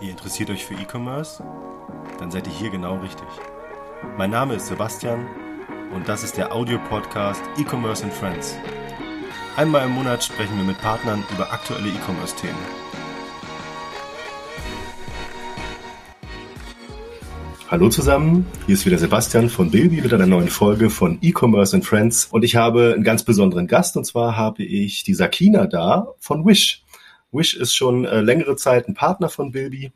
Ihr interessiert euch für E-Commerce? Dann seid ihr hier genau richtig. Mein Name ist Sebastian und das ist der Audio-Podcast E-Commerce and Friends. Einmal im Monat sprechen wir mit Partnern über aktuelle E-Commerce-Themen. Hallo zusammen, hier ist wieder Sebastian von Bilby mit einer neuen Folge von E-Commerce and Friends und ich habe einen ganz besonderen Gast und zwar habe ich die Sakina da von Wish. Wish ist schon äh, längere Zeit ein Partner von Bilby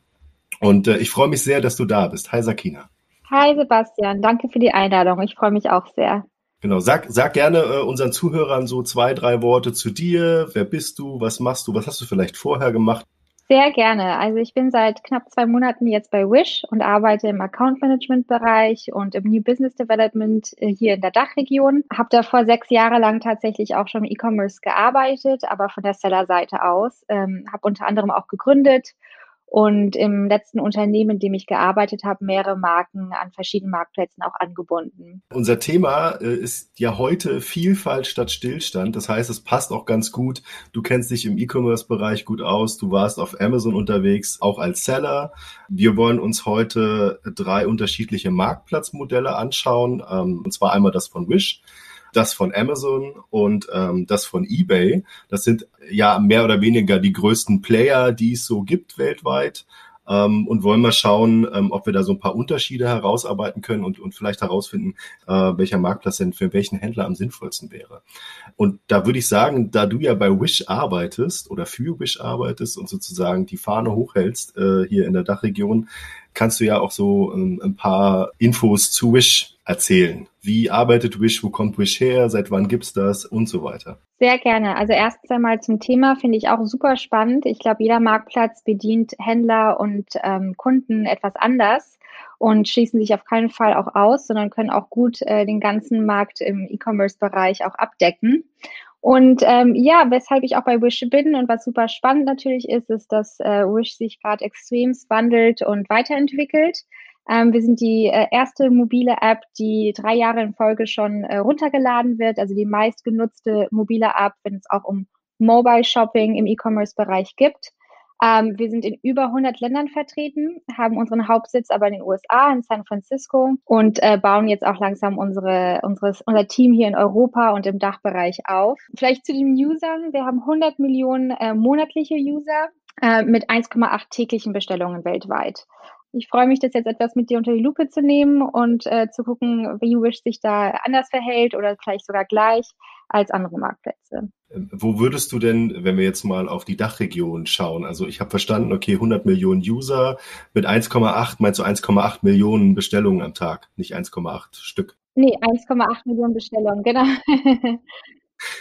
und äh, ich freue mich sehr, dass du da bist. Hi Sakina. Hi Sebastian, danke für die Einladung. Ich freue mich auch sehr. Genau, sag, sag gerne äh, unseren Zuhörern so zwei, drei Worte zu dir. Wer bist du? Was machst du? Was hast du vielleicht vorher gemacht? Sehr gerne. Also ich bin seit knapp zwei Monaten jetzt bei Wish und arbeite im Account Management Bereich und im New Business Development äh, hier in der Dachregion. Habe davor sechs Jahre lang tatsächlich auch schon im E-Commerce gearbeitet, aber von der Seller-Seite aus. Ähm, habe unter anderem auch gegründet und im letzten Unternehmen, in dem ich gearbeitet habe, mehrere Marken an verschiedenen Marktplätzen auch angebunden. Unser Thema äh, ist ja heute Vielfalt statt Stillstand. Das heißt, es passt auch ganz gut. Du kennst dich im E-Commerce-Bereich gut aus. Du warst auf Amazon unterwegs, auch als Seller. Wir wollen uns heute drei unterschiedliche Marktplatzmodelle anschauen. Ähm, und zwar einmal das von Wish das von Amazon und ähm, das von eBay. Das sind ja mehr oder weniger die größten Player, die es so gibt weltweit. Ähm, und wollen mal schauen, ähm, ob wir da so ein paar Unterschiede herausarbeiten können und, und vielleicht herausfinden, äh, welcher Marktplatz denn für welchen Händler am sinnvollsten wäre. Und da würde ich sagen, da du ja bei Wish arbeitest oder für Wish arbeitest und sozusagen die Fahne hochhältst äh, hier in der Dachregion, kannst du ja auch so ähm, ein paar Infos zu Wish erzählen. Wie arbeitet Wish, wo kommt Wish her, seit wann gibt's das und so weiter. Sehr gerne. Also erstens einmal zum Thema finde ich auch super spannend. Ich glaube, jeder Marktplatz bedient Händler und ähm, Kunden etwas anders und schließen sich auf keinen Fall auch aus, sondern können auch gut äh, den ganzen Markt im E-Commerce-Bereich auch abdecken. Und ähm, ja, weshalb ich auch bei Wish bin und was super spannend natürlich ist, ist, dass äh, Wish sich gerade extrem wandelt und weiterentwickelt. Ähm, wir sind die äh, erste mobile App, die drei Jahre in Folge schon äh, runtergeladen wird, also die meistgenutzte mobile App, wenn es auch um Mobile Shopping im E-Commerce-Bereich gibt. Ähm, wir sind in über 100 Ländern vertreten, haben unseren Hauptsitz aber in den USA, in San Francisco und äh, bauen jetzt auch langsam unsere, unseres, unser Team hier in Europa und im Dachbereich auf. Vielleicht zu den Usern. Wir haben 100 Millionen äh, monatliche User äh, mit 1,8 täglichen Bestellungen weltweit. Ich freue mich, das jetzt etwas mit dir unter die Lupe zu nehmen und äh, zu gucken, wie Wish sich da anders verhält oder vielleicht sogar gleich als andere Marktplätze. Ähm, wo würdest du denn, wenn wir jetzt mal auf die Dachregion schauen, also ich habe verstanden, okay, 100 Millionen User mit 1,8, meinst du 1,8 Millionen Bestellungen am Tag, nicht 1,8 Stück? Nee, 1,8 Millionen Bestellungen, genau.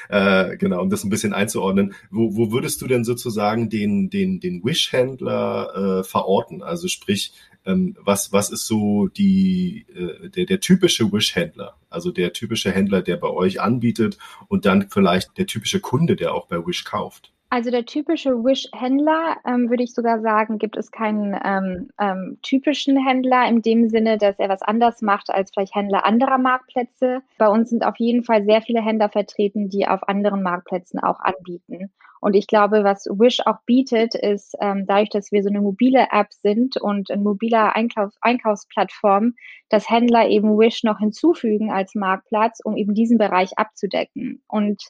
Äh, genau, um das ein bisschen einzuordnen. Wo, wo würdest du denn sozusagen den, den, den Wish-Händler äh, verorten? Also sprich, ähm, was, was ist so die, äh, der, der typische Wish-Händler? Also der typische Händler, der bei euch anbietet und dann vielleicht der typische Kunde, der auch bei Wish kauft? Also der typische Wish-Händler, ähm, würde ich sogar sagen, gibt es keinen ähm, ähm, typischen Händler in dem Sinne, dass er was anders macht als vielleicht Händler anderer Marktplätze. Bei uns sind auf jeden Fall sehr viele Händler vertreten, die auf anderen Marktplätzen auch anbieten. Und ich glaube, was Wish auch bietet, ist ähm, dadurch, dass wir so eine mobile App sind und ein mobiler Einkauf, Einkaufsplattform, dass Händler eben Wish noch hinzufügen als Marktplatz, um eben diesen Bereich abzudecken. Und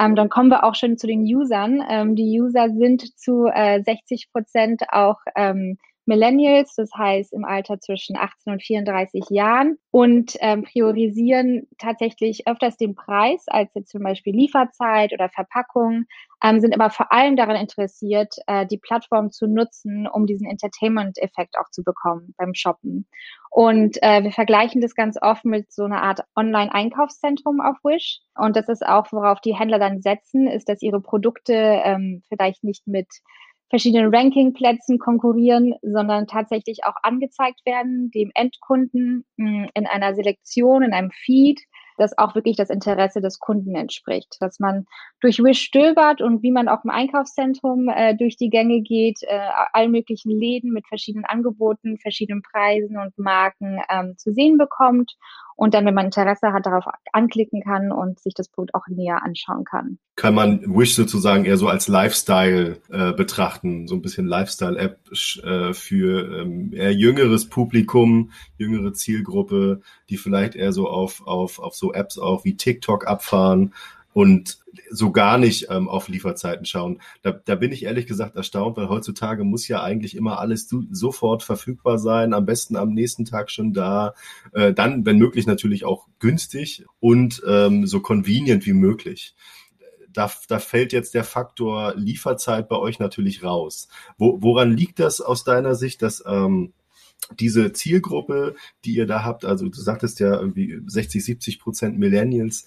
ähm, dann kommen wir auch schon zu den Usern. Ähm, die User sind zu äh, 60 Prozent auch ähm, Millennials, das heißt im Alter zwischen 18 und 34 Jahren und ähm, priorisieren tatsächlich öfters den Preis als jetzt zum Beispiel Lieferzeit oder Verpackung, ähm, sind aber vor allem daran interessiert, äh, die Plattform zu nutzen, um diesen Entertainment-Effekt auch zu bekommen beim Shoppen. Und äh, wir vergleichen das ganz oft mit so einer Art Online-Einkaufszentrum auf Wish. Und das ist auch, worauf die Händler dann setzen, ist, dass ihre Produkte ähm, vielleicht nicht mit verschiedenen Rankingplätzen konkurrieren, sondern tatsächlich auch angezeigt werden, dem Endkunden hm, in einer Selektion, in einem Feed, das auch wirklich das Interesse des Kunden entspricht. Dass man durch Wish stöbert und wie man auch im Einkaufszentrum äh, durch die Gänge geht, äh, all möglichen Läden mit verschiedenen Angeboten, verschiedenen Preisen und Marken ähm, zu sehen bekommt und dann, wenn man Interesse hat, darauf anklicken kann und sich das Produkt auch näher anschauen kann. Kann man Wish sozusagen eher so als Lifestyle äh, betrachten, so ein bisschen Lifestyle-App äh, für ähm, eher jüngeres Publikum, jüngere Zielgruppe, die vielleicht eher so auf, auf, auf so Apps auch wie TikTok abfahren und so gar nicht ähm, auf Lieferzeiten schauen. Da, da bin ich ehrlich gesagt erstaunt, weil heutzutage muss ja eigentlich immer alles sofort verfügbar sein, am besten am nächsten Tag schon da, äh, dann, wenn möglich, natürlich auch günstig und ähm, so convenient wie möglich. Da, da fällt jetzt der Faktor Lieferzeit bei euch natürlich raus. Wo, woran liegt das aus deiner Sicht, dass ähm, diese Zielgruppe, die ihr da habt, also du sagtest ja irgendwie 60, 70 Prozent Millennials,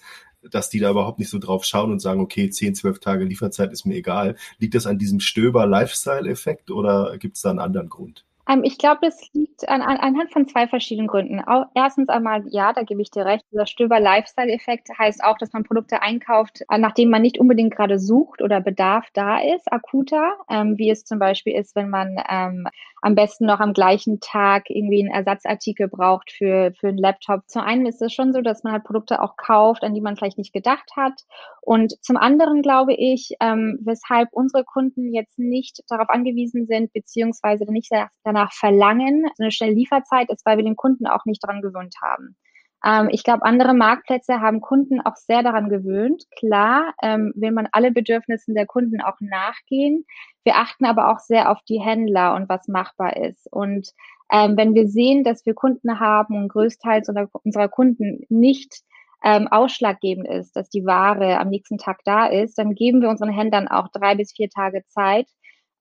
dass die da überhaupt nicht so drauf schauen und sagen, okay, 10, 12 Tage Lieferzeit ist mir egal. Liegt das an diesem Stöber-Lifestyle-Effekt oder gibt es da einen anderen Grund? Ähm, ich glaube, das liegt an, an, anhand von zwei verschiedenen Gründen. Erstens einmal, ja, da gebe ich dir recht, dieser Stöber-Lifestyle-Effekt heißt auch, dass man Produkte einkauft, äh, nachdem man nicht unbedingt gerade sucht oder Bedarf da ist, akuter, ähm, wie es zum Beispiel ist, wenn man ähm, am besten noch am gleichen Tag irgendwie einen Ersatzartikel braucht für, für einen Laptop. Zum einen ist es schon so, dass man halt Produkte auch kauft, an die man vielleicht nicht gedacht hat. Und zum anderen glaube ich, ähm, weshalb unsere Kunden jetzt nicht darauf angewiesen sind, beziehungsweise nicht danach verlangen, so eine schnelle Lieferzeit ist, weil wir den Kunden auch nicht daran gewöhnt haben. Ähm, ich glaube, andere Marktplätze haben Kunden auch sehr daran gewöhnt. Klar, ähm, will man alle Bedürfnissen der Kunden auch nachgehen. Wir achten aber auch sehr auf die Händler und was machbar ist. Und ähm, wenn wir sehen, dass wir Kunden haben und größtenteils unserer Kunden nicht ähm, ausschlaggebend ist, dass die Ware am nächsten Tag da ist, dann geben wir unseren Händlern auch drei bis vier Tage Zeit,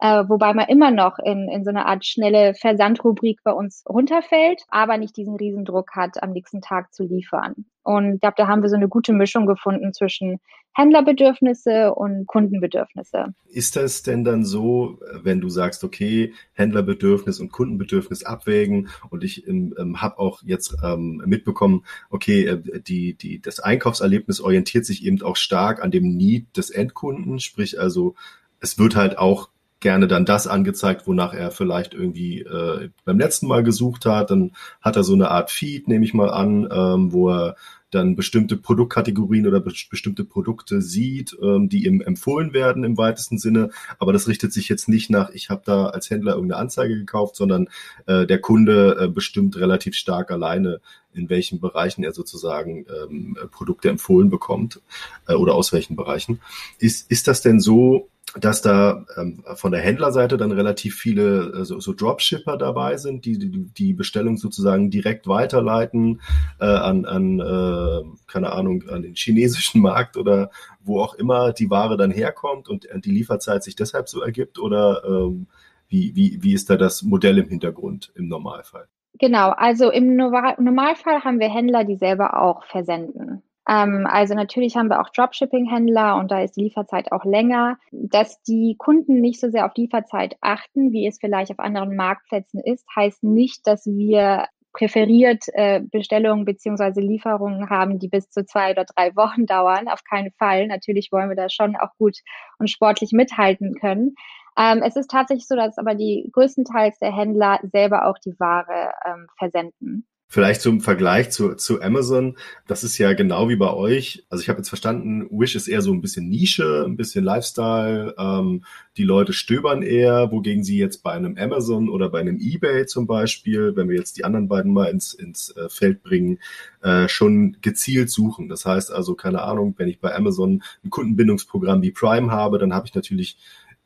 äh, wobei man immer noch in, in so eine Art schnelle Versandrubrik bei uns runterfällt, aber nicht diesen Riesendruck hat, am nächsten Tag zu liefern. Und ich glaube, da haben wir so eine gute Mischung gefunden zwischen Händlerbedürfnisse und Kundenbedürfnisse. Ist das denn dann so, wenn du sagst, okay, Händlerbedürfnis und Kundenbedürfnis abwägen und ich ähm, ähm habe auch jetzt ähm, mitbekommen, okay, äh, die, die, das Einkaufserlebnis orientiert sich eben auch stark an dem Need des Endkunden, sprich also es wird halt auch gerne dann das angezeigt, wonach er vielleicht irgendwie äh, beim letzten Mal gesucht hat. Dann hat er so eine Art Feed, nehme ich mal an, ähm, wo er dann bestimmte Produktkategorien oder be bestimmte Produkte sieht, ähm, die ihm empfohlen werden im weitesten Sinne. Aber das richtet sich jetzt nicht nach, ich habe da als Händler irgendeine Anzeige gekauft, sondern äh, der Kunde äh, bestimmt relativ stark alleine, in welchen Bereichen er sozusagen ähm, Produkte empfohlen bekommt äh, oder aus welchen Bereichen. Ist, ist das denn so, dass da ähm, von der Händlerseite dann relativ viele äh, so, so Dropshipper dabei sind, die, die die Bestellung sozusagen direkt weiterleiten äh, an, an äh, keine Ahnung, an den chinesischen Markt oder wo auch immer die Ware dann herkommt und die Lieferzeit sich deshalb so ergibt oder ähm, wie, wie, wie ist da das Modell im Hintergrund im Normalfall? Genau, also im Normalfall haben wir Händler, die selber auch versenden. Ähm, also natürlich haben wir auch Dropshipping-Händler und da ist die Lieferzeit auch länger. Dass die Kunden nicht so sehr auf Lieferzeit achten, wie es vielleicht auf anderen Marktplätzen ist, heißt nicht, dass wir präferiert äh, Bestellungen beziehungsweise Lieferungen haben, die bis zu zwei oder drei Wochen dauern. Auf keinen Fall. Natürlich wollen wir da schon auch gut und sportlich mithalten können. Ähm, es ist tatsächlich so, dass aber die größtenteils der Händler selber auch die Ware ähm, versenden. Vielleicht zum Vergleich zu, zu Amazon. Das ist ja genau wie bei euch. Also ich habe jetzt verstanden, Wish ist eher so ein bisschen Nische, ein bisschen Lifestyle. Ähm, die Leute stöbern eher, wogegen sie jetzt bei einem Amazon oder bei einem eBay zum Beispiel, wenn wir jetzt die anderen beiden mal ins, ins äh, Feld bringen, äh, schon gezielt suchen. Das heißt also, keine Ahnung, wenn ich bei Amazon ein Kundenbindungsprogramm wie Prime habe, dann habe ich natürlich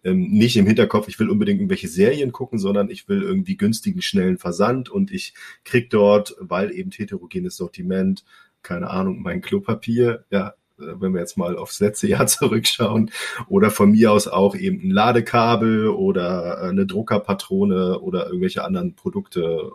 ähm, nicht im Hinterkopf, ich will unbedingt irgendwelche Serien gucken, sondern ich will irgendwie günstigen, schnellen Versand und ich krieg dort, weil eben heterogenes Sortiment, keine Ahnung, mein Klopapier, ja, äh, wenn wir jetzt mal aufs letzte Jahr zurückschauen, oder von mir aus auch eben ein Ladekabel oder äh, eine Druckerpatrone oder irgendwelche anderen Produkte.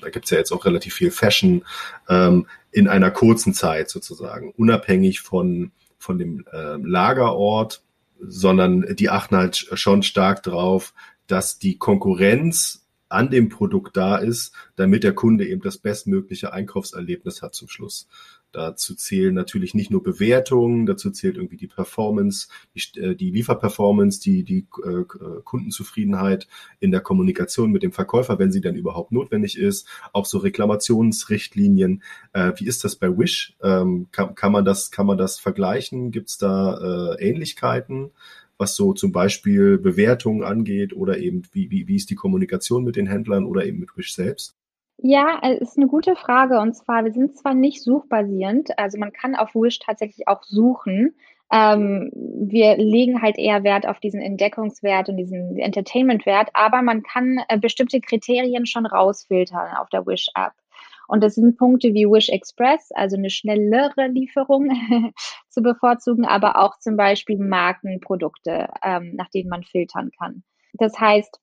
Da gibt's ja jetzt auch relativ viel Fashion ähm, in einer kurzen Zeit sozusagen, unabhängig von, von dem äh, Lagerort sondern die achten halt schon stark drauf, dass die Konkurrenz an dem Produkt da ist, damit der Kunde eben das bestmögliche Einkaufserlebnis hat zum Schluss. Dazu zählen natürlich nicht nur Bewertungen, dazu zählt irgendwie die Performance, die, äh, die Lieferperformance, die, die äh, Kundenzufriedenheit in der Kommunikation mit dem Verkäufer, wenn sie dann überhaupt notwendig ist, auch so Reklamationsrichtlinien. Äh, wie ist das bei Wish? Ähm, kann, kann, man das, kann man das vergleichen? Gibt es da äh, Ähnlichkeiten? was so zum Beispiel Bewertungen angeht oder eben wie, wie, wie ist die Kommunikation mit den Händlern oder eben mit Wish selbst? Ja, äh, ist eine gute Frage. Und zwar, wir sind zwar nicht suchbasierend, also man kann auf Wish tatsächlich auch suchen. Ähm, wir legen halt eher Wert auf diesen Entdeckungswert und diesen Entertainment-Wert, aber man kann äh, bestimmte Kriterien schon rausfiltern auf der Wish-App. Und das sind Punkte wie Wish Express, also eine schnellere Lieferung zu bevorzugen, aber auch zum Beispiel Markenprodukte, ähm, nach denen man filtern kann. Das heißt,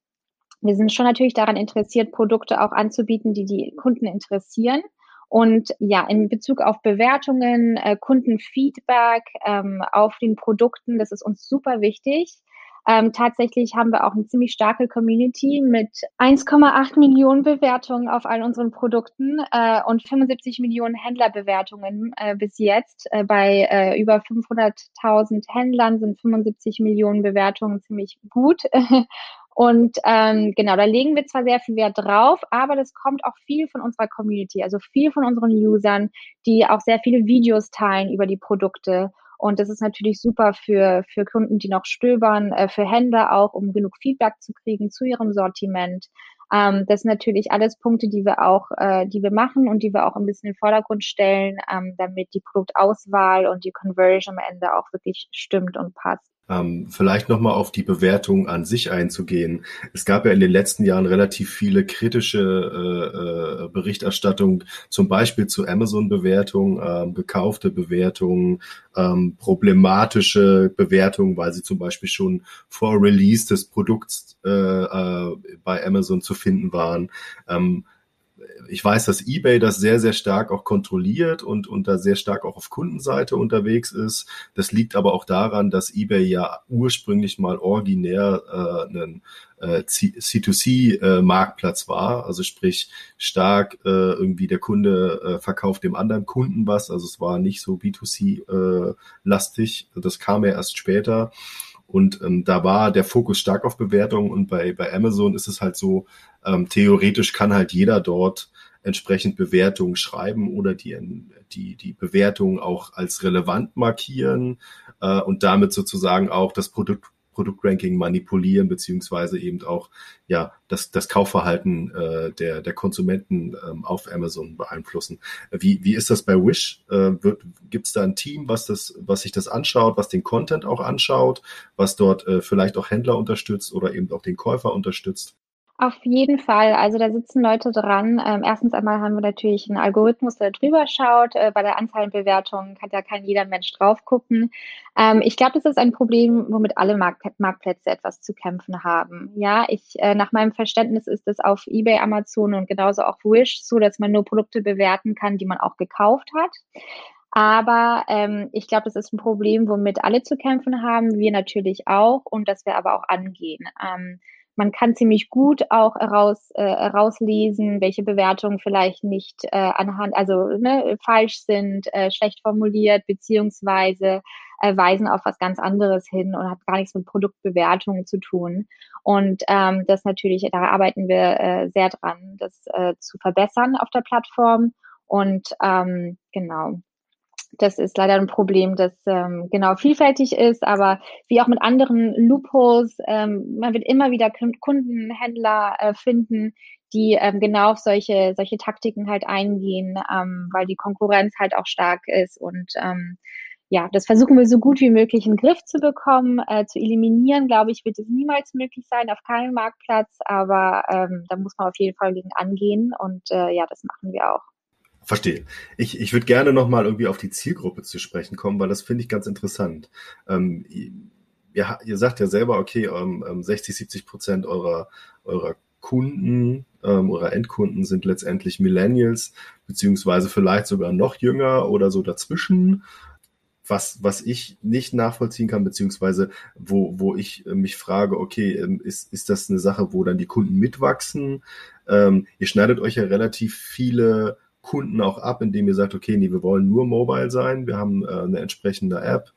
wir sind schon natürlich daran interessiert, Produkte auch anzubieten, die die Kunden interessieren. Und ja, in Bezug auf Bewertungen, äh, Kundenfeedback ähm, auf den Produkten, das ist uns super wichtig. Ähm, tatsächlich haben wir auch eine ziemlich starke Community mit 1,8 Millionen Bewertungen auf all unseren Produkten äh, und 75 Millionen Händlerbewertungen äh, bis jetzt. Äh, bei äh, über 500.000 Händlern sind 75 Millionen Bewertungen ziemlich gut. Und ähm, genau, da legen wir zwar sehr viel Wert drauf, aber das kommt auch viel von unserer Community, also viel von unseren Usern, die auch sehr viele Videos teilen über die Produkte. Und das ist natürlich super für, für Kunden, die noch stöbern, äh, für Händler auch, um genug Feedback zu kriegen zu ihrem Sortiment. Ähm, das sind natürlich alles Punkte, die wir auch, äh, die wir machen und die wir auch ein bisschen in den Vordergrund stellen, ähm, damit die Produktauswahl und die Conversion am Ende auch wirklich stimmt und passt. Ähm, vielleicht nochmal auf die Bewertung an sich einzugehen. Es gab ja in den letzten Jahren relativ viele kritische äh, äh, Berichterstattung, zum Beispiel zu Amazon-Bewertungen, ähm, gekaufte Bewertungen, ähm, problematische Bewertungen, weil sie zum Beispiel schon vor Release des Produkts äh, äh, bei Amazon zu finden waren. Ähm, ich weiß, dass eBay das sehr, sehr stark auch kontrolliert und, und da sehr stark auch auf Kundenseite unterwegs ist. Das liegt aber auch daran, dass eBay ja ursprünglich mal originär äh, ein äh, C2C-Marktplatz äh, war. Also sprich stark äh, irgendwie der Kunde äh, verkauft dem anderen Kunden was. Also es war nicht so B2C-lastig. Äh, das kam ja erst später. Und ähm, da war der Fokus stark auf Bewertungen und bei, bei Amazon ist es halt so, ähm, theoretisch kann halt jeder dort entsprechend Bewertungen schreiben oder die, die, die Bewertungen auch als relevant markieren äh, und damit sozusagen auch das Produkt, Produktranking manipulieren, beziehungsweise eben auch ja das, das Kaufverhalten äh, der, der Konsumenten ähm, auf Amazon beeinflussen. Wie, wie ist das bei Wish? Äh, Gibt es da ein Team, was das, was sich das anschaut, was den Content auch anschaut, was dort äh, vielleicht auch Händler unterstützt oder eben auch den Käufer unterstützt? Auf jeden Fall. Also da sitzen Leute dran. Ähm, erstens einmal haben wir natürlich einen Algorithmus, der drüber schaut. Äh, bei der Anzahl Bewertungen kann ja kein jeder Mensch drauf gucken. Ähm, ich glaube, das ist ein Problem, womit alle Markt Marktplätze etwas zu kämpfen haben. Ja, ich, äh, nach meinem Verständnis ist es auf eBay, Amazon und genauso auch Wish so, dass man nur Produkte bewerten kann, die man auch gekauft hat. Aber ähm, ich glaube, das ist ein Problem, womit alle zu kämpfen haben, wir natürlich auch und das wir aber auch angehen. Ähm, man kann ziemlich gut auch heraus, äh, herauslesen, welche Bewertungen vielleicht nicht äh, anhand, also ne, falsch sind, äh, schlecht formuliert, beziehungsweise äh, weisen auf was ganz anderes hin und hat gar nichts mit Produktbewertungen zu tun. Und ähm, das natürlich, da arbeiten wir äh, sehr dran, das äh, zu verbessern auf der Plattform. Und ähm, genau, das ist leider ein Problem, das ähm, genau vielfältig ist, aber wie auch mit anderen Loopholes, ähm, man wird immer wieder Kundenhändler äh, finden, die ähm, genau auf solche, solche Taktiken halt eingehen, ähm, weil die Konkurrenz halt auch stark ist und ähm, ja, das versuchen wir so gut wie möglich in den Griff zu bekommen. Äh, zu eliminieren, glaube ich, wird es niemals möglich sein auf keinem Marktplatz, aber ähm, da muss man auf jeden Fall gegen angehen und äh, ja, das machen wir auch. Verstehe. Ich, ich würde gerne nochmal irgendwie auf die Zielgruppe zu sprechen kommen, weil das finde ich ganz interessant. Ähm, ihr, ihr sagt ja selber, okay, ähm, 60, ähm, 70 Prozent eurer, eurer Kunden, ähm, eurer Endkunden sind letztendlich Millennials, beziehungsweise vielleicht sogar noch jünger oder so dazwischen. Was, was ich nicht nachvollziehen kann, beziehungsweise wo, wo ich mich frage, okay, ähm, ist, ist das eine Sache, wo dann die Kunden mitwachsen? Ähm, ihr schneidet euch ja relativ viele Kunden auch ab, indem ihr sagt, okay, nee, wir wollen nur mobile sein, wir haben äh, eine entsprechende App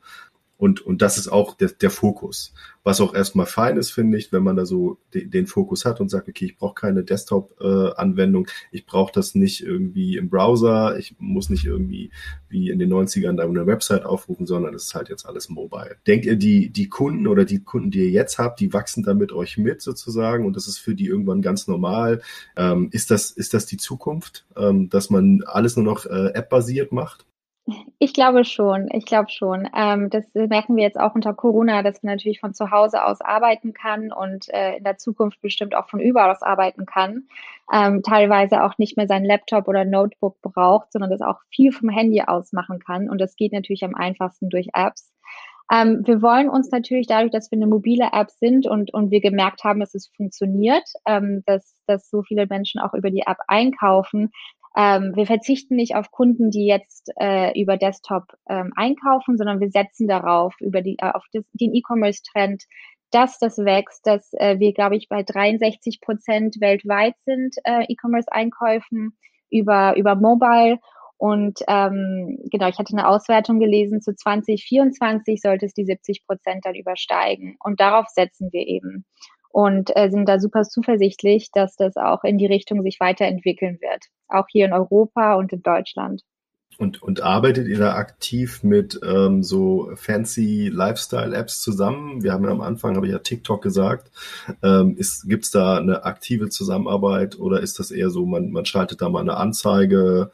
und, und das ist auch der, der Fokus. Was auch erstmal fein ist, finde ich, wenn man da so den, den Fokus hat und sagt, okay, ich brauche keine Desktop-Anwendung, äh, ich brauche das nicht irgendwie im Browser, ich muss nicht irgendwie wie in den 90ern da eine Website aufrufen, sondern es ist halt jetzt alles mobile. Denkt ihr, die, die Kunden oder die Kunden, die ihr jetzt habt, die wachsen da mit euch mit sozusagen und das ist für die irgendwann ganz normal? Ähm, ist, das, ist das die Zukunft, ähm, dass man alles nur noch äh, App-basiert macht? Ich glaube schon, ich glaube schon. Ähm, das merken wir jetzt auch unter Corona, dass man natürlich von zu Hause aus arbeiten kann und äh, in der Zukunft bestimmt auch von überall aus arbeiten kann. Ähm, teilweise auch nicht mehr seinen Laptop oder Notebook braucht, sondern das auch viel vom Handy aus machen kann. Und das geht natürlich am einfachsten durch Apps. Ähm, wir wollen uns natürlich dadurch, dass wir eine mobile App sind und, und wir gemerkt haben, dass es funktioniert, ähm, dass, dass so viele Menschen auch über die App einkaufen, ähm, wir verzichten nicht auf Kunden, die jetzt äh, über Desktop ähm, einkaufen, sondern wir setzen darauf, über die, äh, auf das, den E-Commerce-Trend, dass das wächst, dass äh, wir, glaube ich, bei 63 Prozent weltweit sind äh, E-Commerce-Einkäufen über, über Mobile. Und ähm, genau, ich hatte eine Auswertung gelesen, zu 2024 sollte es die 70 Prozent dann übersteigen. Und darauf setzen wir eben und äh, sind da super zuversichtlich, dass das auch in die Richtung sich weiterentwickeln wird, auch hier in Europa und in Deutschland. Und, und arbeitet ihr da aktiv mit ähm, so fancy Lifestyle-Apps zusammen? Wir haben ja am Anfang, habe ich ja TikTok gesagt. Ähm, Gibt es da eine aktive Zusammenarbeit oder ist das eher so, man, man schaltet da mal eine Anzeige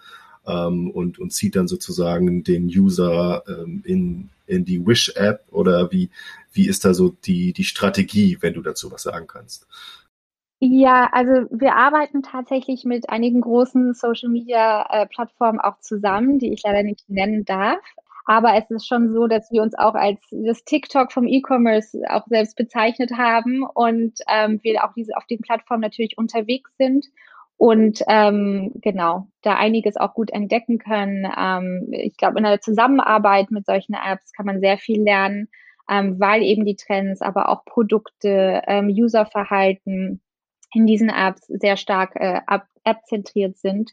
ähm, und, und zieht dann sozusagen den User ähm, in, in die Wish-App oder wie, wie ist da so die, die Strategie, wenn du dazu was sagen kannst? Ja, also wir arbeiten tatsächlich mit einigen großen Social-Media-Plattformen auch zusammen, die ich leider nicht nennen darf. Aber es ist schon so, dass wir uns auch als das TikTok vom E-Commerce auch selbst bezeichnet haben und ähm, wir auch diese auf den Plattformen natürlich unterwegs sind und ähm, genau, da einiges auch gut entdecken können. Ähm, ich glaube, in der Zusammenarbeit mit solchen Apps kann man sehr viel lernen, ähm, weil eben die Trends, aber auch Produkte, ähm, Userverhalten in diesen Apps sehr stark äh, app-zentriert sind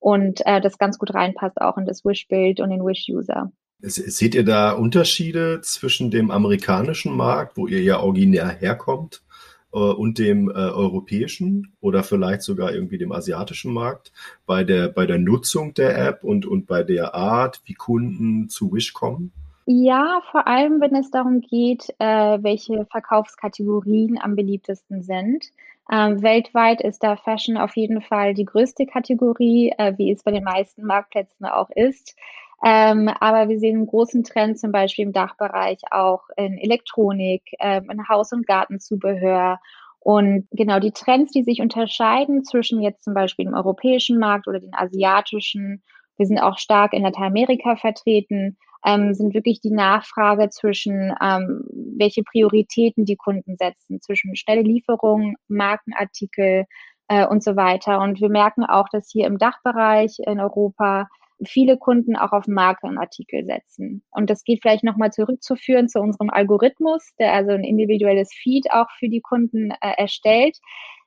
und äh, das ganz gut reinpasst auch in das Wish-Bild und den Wish-User. Seht ihr da Unterschiede zwischen dem amerikanischen Markt, wo ihr ja originär herkommt, äh, und dem äh, europäischen oder vielleicht sogar irgendwie dem asiatischen Markt bei der, bei der Nutzung der App und, und bei der Art, wie Kunden zu Wish kommen? Ja, vor allem, wenn es darum geht, äh, welche Verkaufskategorien am beliebtesten sind. Ähm, weltweit ist da Fashion auf jeden Fall die größte Kategorie, äh, wie es bei den meisten Marktplätzen auch ist. Ähm, aber wir sehen einen großen Trend zum Beispiel im Dachbereich auch in Elektronik, ähm, in Haus- und Gartenzubehör. Und genau die Trends, die sich unterscheiden zwischen jetzt zum Beispiel dem europäischen Markt oder den asiatischen, wir sind auch stark in Lateinamerika vertreten, ähm, sind wirklich die Nachfrage zwischen, ähm, welche Prioritäten die Kunden setzen, zwischen schnelle Lieferungen, Markenartikel äh, und so weiter. Und wir merken auch, dass hier im Dachbereich in Europa viele Kunden auch auf Markenartikel setzen. Und das geht vielleicht nochmal zurückzuführen zu unserem Algorithmus, der also ein individuelles Feed auch für die Kunden äh, erstellt.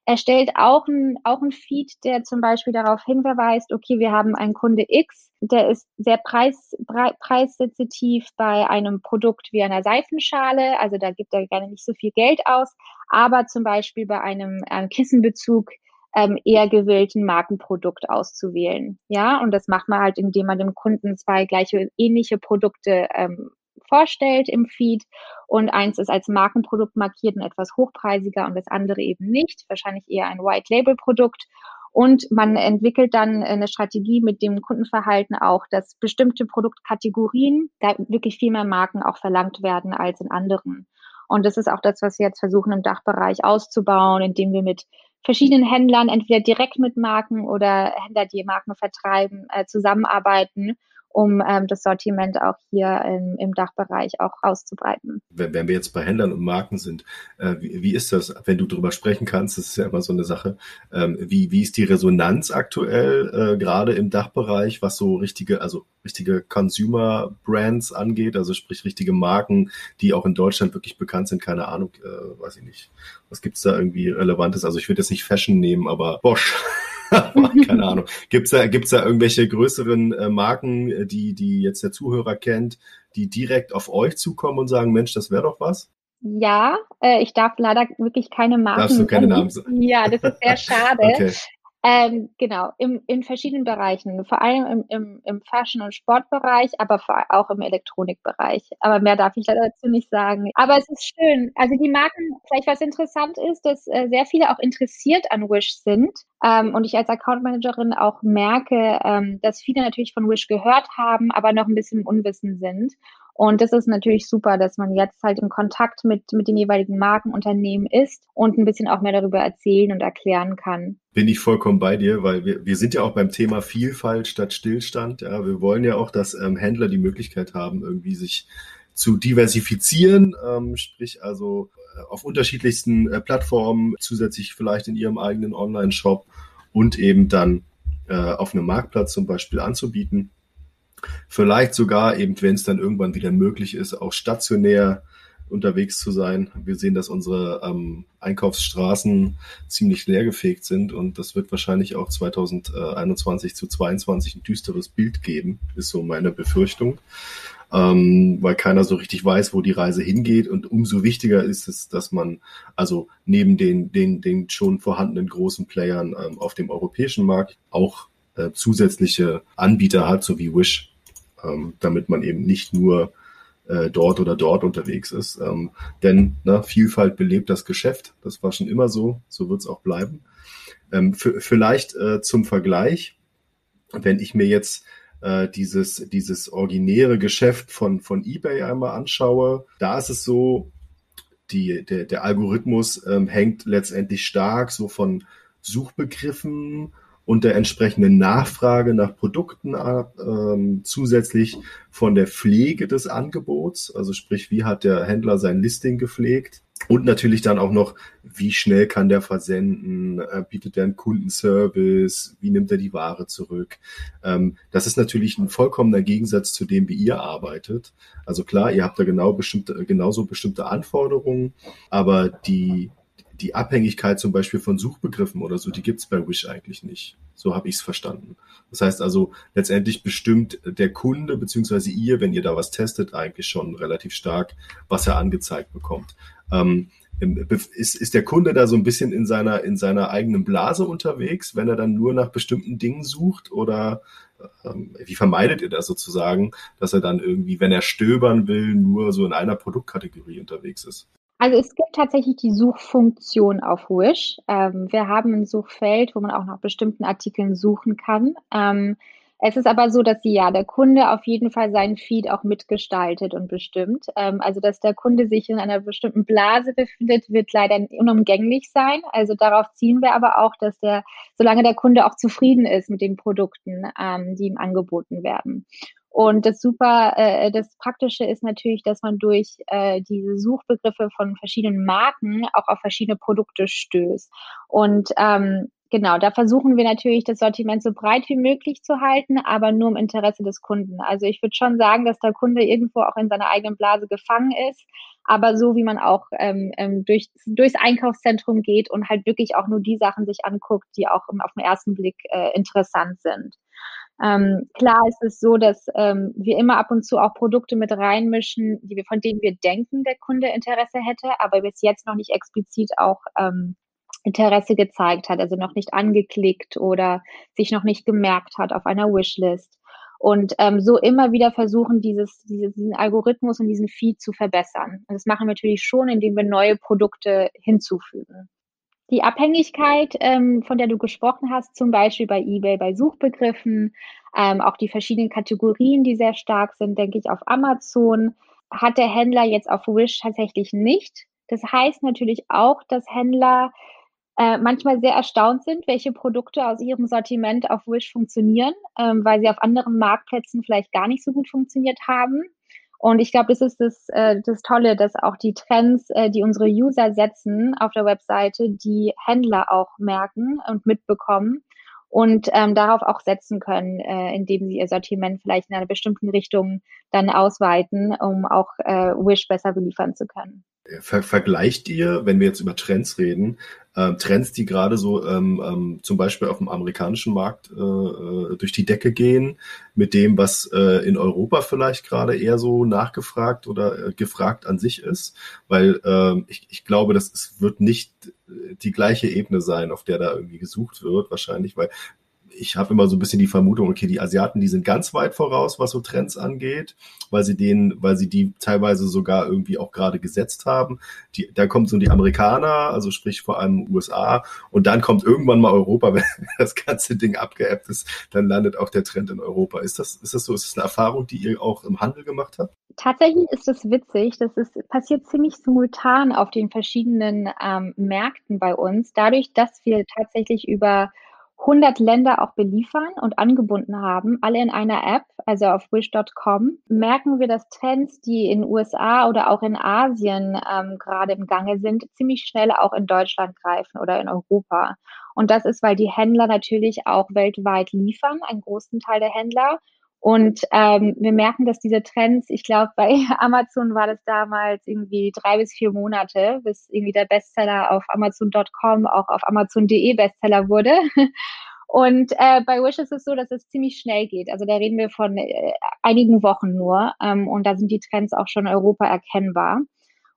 Erstellt auch ein, auch ein Feed, der zum Beispiel darauf hinweist, okay, wir haben einen Kunde X, der ist sehr preis, preissensitiv bei einem Produkt wie einer Seifenschale, also da gibt er gerne nicht so viel Geld aus, aber zum Beispiel bei einem, einem Kissenbezug ähm, eher gewählten Markenprodukt auszuwählen. Ja, und das macht man halt, indem man dem Kunden zwei gleiche ähnliche Produkte ähm, vorstellt im Feed und eins ist als Markenprodukt markiert und etwas hochpreisiger und das andere eben nicht, wahrscheinlich eher ein White Label Produkt. Und man entwickelt dann eine Strategie mit dem Kundenverhalten auch, dass bestimmte Produktkategorien da wirklich viel mehr Marken auch verlangt werden als in anderen. Und das ist auch das, was wir jetzt versuchen im Dachbereich auszubauen, indem wir mit verschiedenen Händlern, entweder direkt mit Marken oder Händler, die Marken vertreiben, äh, zusammenarbeiten um ähm, das Sortiment auch hier im, im Dachbereich auch auszubreiten. Wenn, wenn wir jetzt bei Händlern und Marken sind, äh, wie, wie ist das, wenn du darüber sprechen kannst, das ist ja immer so eine Sache, ähm, wie, wie ist die Resonanz aktuell äh, gerade im Dachbereich, was so richtige, also richtige Consumer Brands angeht, also sprich richtige Marken, die auch in Deutschland wirklich bekannt sind, keine Ahnung, äh, weiß ich nicht. Was gibt's da irgendwie Relevantes? Also ich würde jetzt nicht Fashion nehmen, aber Bosch Keine Ahnung. Gibt's da, gibt's da irgendwelche größeren äh, Marken, äh, die, die jetzt der Zuhörer kennt, die direkt auf euch zukommen und sagen, Mensch, das wäre doch was? Ja, äh, ich darf leider wirklich keine Marken. Darfst du keine Namen sagen? Ja, das ist sehr schade. okay. Ähm, genau, im, in verschiedenen Bereichen, vor allem im, im, im Fashion- und Sportbereich, aber auch im Elektronikbereich. Aber mehr darf ich dazu nicht sagen. Aber es ist schön. Also die Marken, vielleicht was interessant ist, dass äh, sehr viele auch interessiert an Wish sind. Ähm, und ich als Account Managerin auch merke, ähm, dass viele natürlich von Wish gehört haben, aber noch ein bisschen im Unwissen sind. Und das ist natürlich super, dass man jetzt halt in Kontakt mit, mit den jeweiligen Markenunternehmen ist und ein bisschen auch mehr darüber erzählen und erklären kann. Bin ich vollkommen bei dir, weil wir, wir sind ja auch beim Thema Vielfalt statt Stillstand. Ja, wir wollen ja auch, dass ähm, Händler die Möglichkeit haben, irgendwie sich zu diversifizieren, ähm, sprich also äh, auf unterschiedlichsten äh, Plattformen, zusätzlich vielleicht in ihrem eigenen Online-Shop und eben dann äh, auf einem Marktplatz zum Beispiel anzubieten. Vielleicht sogar eben, wenn es dann irgendwann wieder möglich ist, auch stationär unterwegs zu sein. Wir sehen, dass unsere ähm, Einkaufsstraßen ziemlich leergefegt sind und das wird wahrscheinlich auch 2021 zu 2022 ein düsteres Bild geben, ist so meine Befürchtung, ähm, weil keiner so richtig weiß, wo die Reise hingeht und umso wichtiger ist es, dass man also neben den, den, den schon vorhandenen großen Playern ähm, auf dem europäischen Markt auch äh, zusätzliche Anbieter hat, so wie Wish, ähm, damit man eben nicht nur äh, dort oder dort unterwegs ist. Ähm, denn ne, Vielfalt belebt das Geschäft. Das war schon immer so, so wird es auch bleiben. Ähm, vielleicht äh, zum Vergleich, wenn ich mir jetzt äh, dieses, dieses originäre Geschäft von, von eBay einmal anschaue, da ist es so, die, der, der Algorithmus ähm, hängt letztendlich stark so von Suchbegriffen und der entsprechenden Nachfrage nach Produkten ab, ähm, zusätzlich von der Pflege des Angebots, also sprich, wie hat der Händler sein Listing gepflegt und natürlich dann auch noch, wie schnell kann der versenden, äh, bietet er einen Kundenservice, wie nimmt er die Ware zurück. Ähm, das ist natürlich ein vollkommener Gegensatz zu dem, wie ihr arbeitet. Also klar, ihr habt da genau bestimmte, genauso bestimmte Anforderungen, aber die die Abhängigkeit zum Beispiel von Suchbegriffen oder so, die gibt's bei Wish eigentlich nicht. So habe ich es verstanden. Das heißt also, letztendlich bestimmt der Kunde beziehungsweise ihr, wenn ihr da was testet, eigentlich schon relativ stark, was er angezeigt bekommt. Ähm, ist, ist der Kunde da so ein bisschen in seiner, in seiner eigenen Blase unterwegs, wenn er dann nur nach bestimmten Dingen sucht? Oder ähm, wie vermeidet ihr das sozusagen, dass er dann irgendwie, wenn er stöbern will, nur so in einer Produktkategorie unterwegs ist? Also es gibt tatsächlich die Suchfunktion auf Wish. Ähm, wir haben ein Suchfeld, wo man auch nach bestimmten Artikeln suchen kann. Ähm, es ist aber so, dass ja der Kunde auf jeden Fall seinen Feed auch mitgestaltet und bestimmt. Ähm, also dass der Kunde sich in einer bestimmten Blase befindet, wird leider unumgänglich sein. Also darauf ziehen wir aber auch, dass der, solange der Kunde auch zufrieden ist mit den Produkten, ähm, die ihm angeboten werden. Und das super, äh, das Praktische ist natürlich, dass man durch äh, diese Suchbegriffe von verschiedenen Marken auch auf verschiedene Produkte stößt. Und ähm, genau, da versuchen wir natürlich, das Sortiment so breit wie möglich zu halten, aber nur im Interesse des Kunden. Also ich würde schon sagen, dass der Kunde irgendwo auch in seiner eigenen Blase gefangen ist, aber so wie man auch ähm, ähm, durch, durchs Einkaufszentrum geht und halt wirklich auch nur die Sachen sich anguckt, die auch auf den ersten Blick äh, interessant sind. Ähm, klar ist es so, dass ähm, wir immer ab und zu auch Produkte mit reinmischen, die wir, von denen wir denken, der Kunde Interesse hätte, aber bis jetzt noch nicht explizit auch ähm, Interesse gezeigt hat, also noch nicht angeklickt oder sich noch nicht gemerkt hat auf einer Wishlist. Und ähm, so immer wieder versuchen, dieses, diesen Algorithmus und diesen Feed zu verbessern. Und das machen wir natürlich schon, indem wir neue Produkte hinzufügen. Die Abhängigkeit, ähm, von der du gesprochen hast, zum Beispiel bei eBay, bei Suchbegriffen, ähm, auch die verschiedenen Kategorien, die sehr stark sind, denke ich, auf Amazon, hat der Händler jetzt auf Wish tatsächlich nicht. Das heißt natürlich auch, dass Händler äh, manchmal sehr erstaunt sind, welche Produkte aus ihrem Sortiment auf Wish funktionieren, ähm, weil sie auf anderen Marktplätzen vielleicht gar nicht so gut funktioniert haben. Und ich glaube, das ist das, äh, das Tolle, dass auch die Trends, äh, die unsere User setzen auf der Webseite, die Händler auch merken und mitbekommen und ähm, darauf auch setzen können, äh, indem sie ihr Sortiment vielleicht in einer bestimmten Richtung dann ausweiten, um auch äh, Wish besser beliefern zu können. Ver vergleicht ihr, wenn wir jetzt über Trends reden, äh, Trends, die gerade so ähm, ähm, zum Beispiel auf dem amerikanischen Markt äh, äh, durch die Decke gehen, mit dem, was äh, in Europa vielleicht gerade eher so nachgefragt oder äh, gefragt an sich ist, weil äh, ich, ich glaube, das ist, wird nicht die gleiche Ebene sein, auf der da irgendwie gesucht wird, wahrscheinlich, weil ich habe immer so ein bisschen die Vermutung, okay, die Asiaten, die sind ganz weit voraus, was so Trends angeht, weil sie den, weil sie die teilweise sogar irgendwie auch gerade gesetzt haben. Die, da kommt so die Amerikaner, also sprich vor allem USA, und dann kommt irgendwann mal Europa, wenn das ganze Ding abgeappt ist, dann landet auch der Trend in Europa. Ist das, ist das so? Ist das eine Erfahrung, die ihr auch im Handel gemacht habt? Tatsächlich ist es witzig. Das ist passiert ziemlich simultan auf den verschiedenen ähm, Märkten bei uns. Dadurch, dass wir tatsächlich über 100 Länder auch beliefern und angebunden haben, alle in einer App, also auf wish.com, merken wir, dass Trends, die in USA oder auch in Asien ähm, gerade im Gange sind, ziemlich schnell auch in Deutschland greifen oder in Europa. Und das ist, weil die Händler natürlich auch weltweit liefern, einen großen Teil der Händler und ähm, wir merken, dass diese Trends, ich glaube, bei Amazon war das damals irgendwie drei bis vier Monate, bis irgendwie der Bestseller auf Amazon.com auch auf Amazon.de Bestseller wurde. Und äh, bei Wish ist es so, dass es ziemlich schnell geht. Also da reden wir von äh, einigen Wochen nur. Ähm, und da sind die Trends auch schon in Europa erkennbar.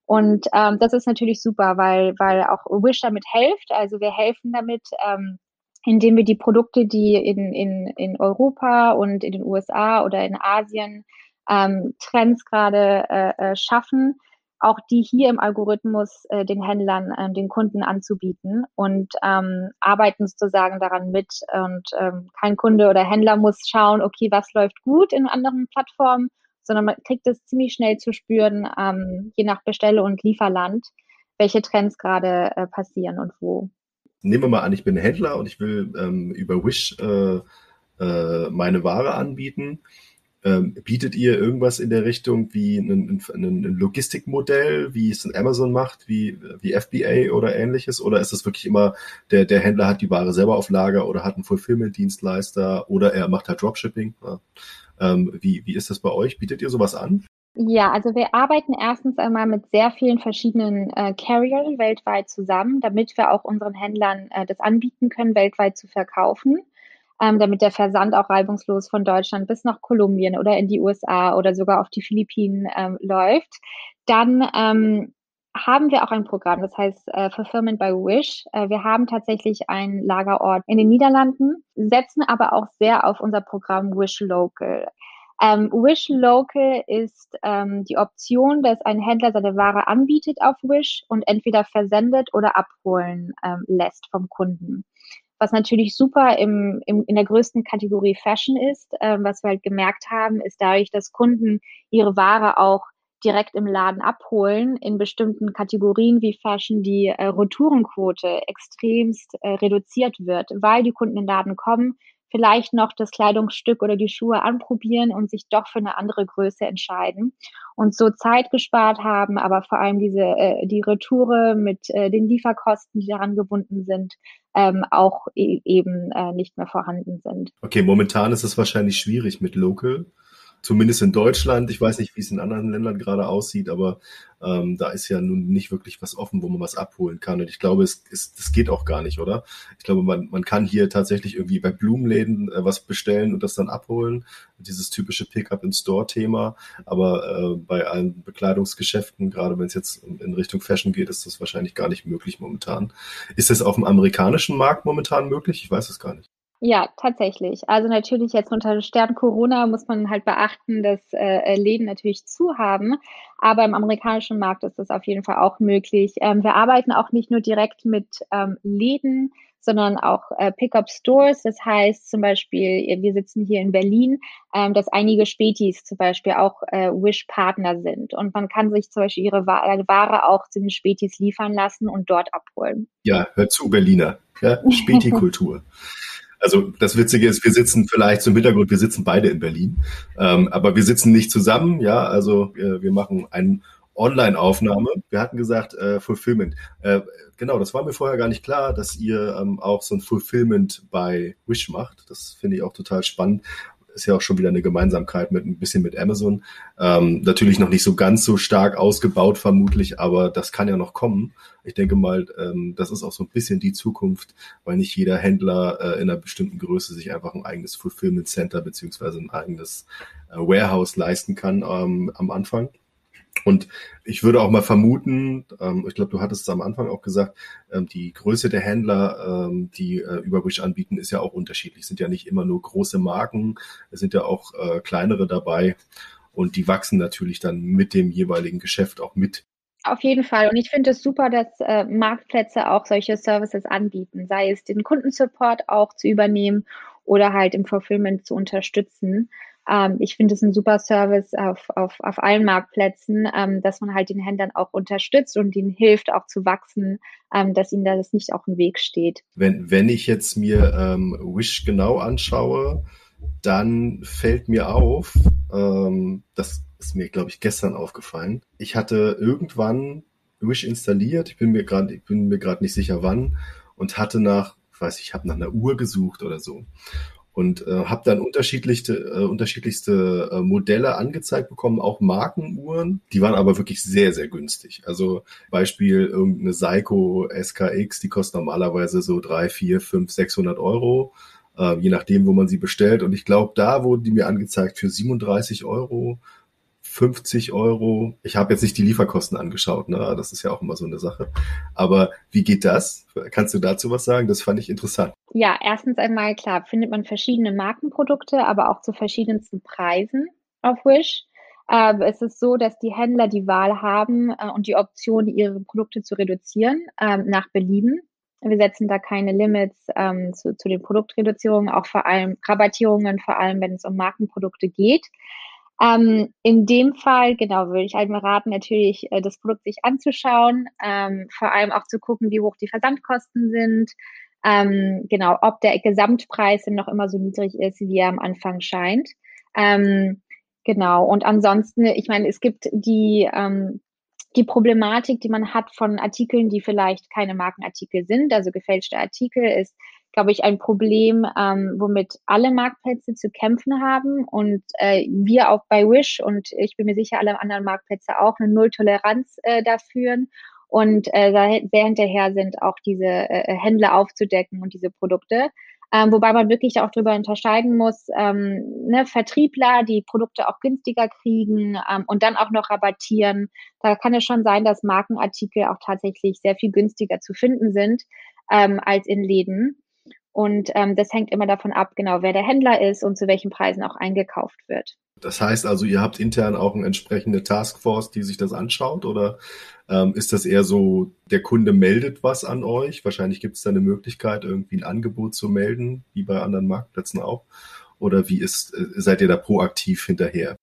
Und ähm, das ist natürlich super, weil, weil auch Wish damit hilft. Also wir helfen damit, ähm, indem wir die Produkte, die in, in, in Europa und in den USA oder in Asien ähm, Trends gerade äh, äh, schaffen, auch die hier im Algorithmus äh, den Händlern, äh, den Kunden anzubieten und ähm, arbeiten sozusagen daran mit. Und ähm, kein Kunde oder Händler muss schauen, okay, was läuft gut in anderen Plattformen, sondern man kriegt es ziemlich schnell zu spüren, ähm, je nach Bestelle- und Lieferland, welche Trends gerade äh, passieren und wo nehmen wir mal an, ich bin Händler und ich will ähm, über Wish äh, äh, meine Ware anbieten. Ähm, bietet ihr irgendwas in der Richtung wie ein, ein, ein Logistikmodell, wie es ein Amazon macht, wie, wie FBA oder ähnliches? Oder ist es wirklich immer, der, der Händler hat die Ware selber auf Lager oder hat einen Fulfillment-Dienstleister oder er macht halt Dropshipping? Ja. Ähm, wie, wie ist das bei euch? Bietet ihr sowas an? Ja, also wir arbeiten erstens einmal mit sehr vielen verschiedenen äh, Carriern weltweit zusammen, damit wir auch unseren Händlern äh, das anbieten können, weltweit zu verkaufen, ähm, damit der Versand auch reibungslos von Deutschland bis nach Kolumbien oder in die USA oder sogar auf die Philippinen ähm, läuft. Dann ähm, haben wir auch ein Programm, das heißt äh, Fulfillment by Wish. Äh, wir haben tatsächlich einen Lagerort in den Niederlanden, setzen aber auch sehr auf unser Programm Wish Local. Ähm, Wish Local ist ähm, die Option, dass ein Händler seine Ware anbietet auf Wish und entweder versendet oder abholen ähm, lässt vom Kunden. Was natürlich super im, im, in der größten Kategorie Fashion ist, ähm, was wir halt gemerkt haben, ist dadurch, dass Kunden ihre Ware auch direkt im Laden abholen, in bestimmten Kategorien wie Fashion die äh, Retourenquote extremst äh, reduziert wird, weil die Kunden in den Laden kommen, vielleicht noch das Kleidungsstück oder die Schuhe anprobieren und sich doch für eine andere Größe entscheiden und so Zeit gespart haben, aber vor allem diese äh, die Retoure mit äh, den Lieferkosten, die daran gebunden sind, ähm, auch e eben äh, nicht mehr vorhanden sind. Okay, momentan ist es wahrscheinlich schwierig mit Local zumindest in Deutschland. Ich weiß nicht, wie es in anderen Ländern gerade aussieht, aber ähm, da ist ja nun nicht wirklich was offen, wo man was abholen kann. Und ich glaube, es, es das geht auch gar nicht, oder? Ich glaube, man, man kann hier tatsächlich irgendwie bei Blumenläden äh, was bestellen und das dann abholen. Dieses typische Pickup-in-Store-Thema. Aber äh, bei allen Bekleidungsgeschäften, gerade wenn es jetzt in Richtung Fashion geht, ist das wahrscheinlich gar nicht möglich momentan. Ist das auf dem amerikanischen Markt momentan möglich? Ich weiß es gar nicht. Ja, tatsächlich. Also natürlich jetzt unter Stern Corona muss man halt beachten, dass äh, Läden natürlich zu haben, aber im amerikanischen Markt ist das auf jeden Fall auch möglich. Ähm, wir arbeiten auch nicht nur direkt mit ähm, Läden, sondern auch äh, Pickup Stores. Das heißt zum Beispiel, wir sitzen hier in Berlin, ähm, dass einige Spätis zum Beispiel auch äh, Wish-Partner sind. Und man kann sich zum Beispiel ihre Ware auch zu den Spätis liefern lassen und dort abholen. Ja, hör zu, Berliner. Ja, Späti-Kultur. Also das Witzige ist, wir sitzen vielleicht zum Hintergrund, wir sitzen beide in Berlin, ähm, aber wir sitzen nicht zusammen, ja, also äh, wir machen eine Online-Aufnahme. Wir hatten gesagt, äh, Fulfillment. Äh, genau, das war mir vorher gar nicht klar, dass ihr ähm, auch so ein Fulfillment bei Wish macht. Das finde ich auch total spannend. Ist ja auch schon wieder eine Gemeinsamkeit mit ein bisschen mit Amazon. Ähm, natürlich noch nicht so ganz so stark ausgebaut vermutlich, aber das kann ja noch kommen. Ich denke mal, ähm, das ist auch so ein bisschen die Zukunft, weil nicht jeder Händler äh, in einer bestimmten Größe sich einfach ein eigenes Fulfillment Center beziehungsweise ein eigenes äh, Warehouse leisten kann ähm, am Anfang. Und ich würde auch mal vermuten, ähm, ich glaube, du hattest es am Anfang auch gesagt, ähm, die Größe der Händler, ähm, die äh, Überwish anbieten, ist ja auch unterschiedlich. Es sind ja nicht immer nur große Marken, es sind ja auch äh, kleinere dabei und die wachsen natürlich dann mit dem jeweiligen Geschäft auch mit. Auf jeden Fall. Und ich finde es super, dass äh, Marktplätze auch solche Services anbieten, sei es den Kundensupport auch zu übernehmen oder halt im Fulfillment zu unterstützen. Ähm, ich finde es ein super Service auf, auf, auf allen Marktplätzen, ähm, dass man halt den Händlern auch unterstützt und ihnen hilft, auch zu wachsen, ähm, dass ihnen das nicht auch im Weg steht. Wenn, wenn ich jetzt mir ähm, Wish genau anschaue, dann fällt mir auf, ähm, das ist mir, glaube ich, gestern aufgefallen. Ich hatte irgendwann Wish installiert, ich bin mir gerade, nicht sicher wann, und hatte nach, ich weiß ich, habe nach einer Uhr gesucht oder so und äh, habe dann unterschiedlichste, äh, unterschiedlichste äh, Modelle angezeigt bekommen, auch Markenuhren. Die waren aber wirklich sehr, sehr günstig. Also Beispiel irgendeine Seiko SKX, die kostet normalerweise so drei, vier, fünf, 600 Euro, äh, je nachdem, wo man sie bestellt. Und ich glaube, da wurden die mir angezeigt für 37 Euro 50 Euro. Ich habe jetzt nicht die Lieferkosten angeschaut, ne? Das ist ja auch immer so eine Sache. Aber wie geht das? Kannst du dazu was sagen? Das fand ich interessant. Ja, erstens einmal klar, findet man verschiedene Markenprodukte, aber auch zu verschiedensten Preisen auf Wish. Äh, es ist so, dass die Händler die Wahl haben äh, und die Option, ihre Produkte zu reduzieren äh, nach Belieben. Wir setzen da keine Limits ähm, zu, zu den Produktreduzierungen, auch vor allem Rabattierungen, vor allem wenn es um Markenprodukte geht. Ähm, in dem Fall, genau, würde ich halt mal raten, natürlich äh, das Produkt sich anzuschauen, ähm, vor allem auch zu gucken, wie hoch die Versandkosten sind, ähm, genau, ob der Gesamtpreis noch immer so niedrig ist, wie er am Anfang scheint. Ähm, genau, und ansonsten, ich meine, es gibt die, ähm, die Problematik, die man hat von Artikeln, die vielleicht keine Markenartikel sind, also gefälschte Artikel, ist glaube ich, ein Problem, ähm, womit alle Marktplätze zu kämpfen haben und äh, wir auch bei Wish und ich bin mir sicher, alle anderen Marktplätze auch eine Nulltoleranz äh, dafür und äh, da sehr hinterher sind, auch diese äh, Händler aufzudecken und diese Produkte. Ähm, wobei man wirklich auch darüber unterscheiden muss, ähm, ne, Vertriebler, die Produkte auch günstiger kriegen ähm, und dann auch noch rabattieren. Da kann es schon sein, dass Markenartikel auch tatsächlich sehr viel günstiger zu finden sind ähm, als in Läden. Und ähm, das hängt immer davon ab, genau, wer der Händler ist und zu welchen Preisen auch eingekauft wird. Das heißt also, ihr habt intern auch eine entsprechende Taskforce, die sich das anschaut, oder ähm, ist das eher so, der Kunde meldet was an euch? Wahrscheinlich gibt es da eine Möglichkeit, irgendwie ein Angebot zu melden, wie bei anderen Marktplätzen auch. Oder wie ist, äh, seid ihr da proaktiv hinterher?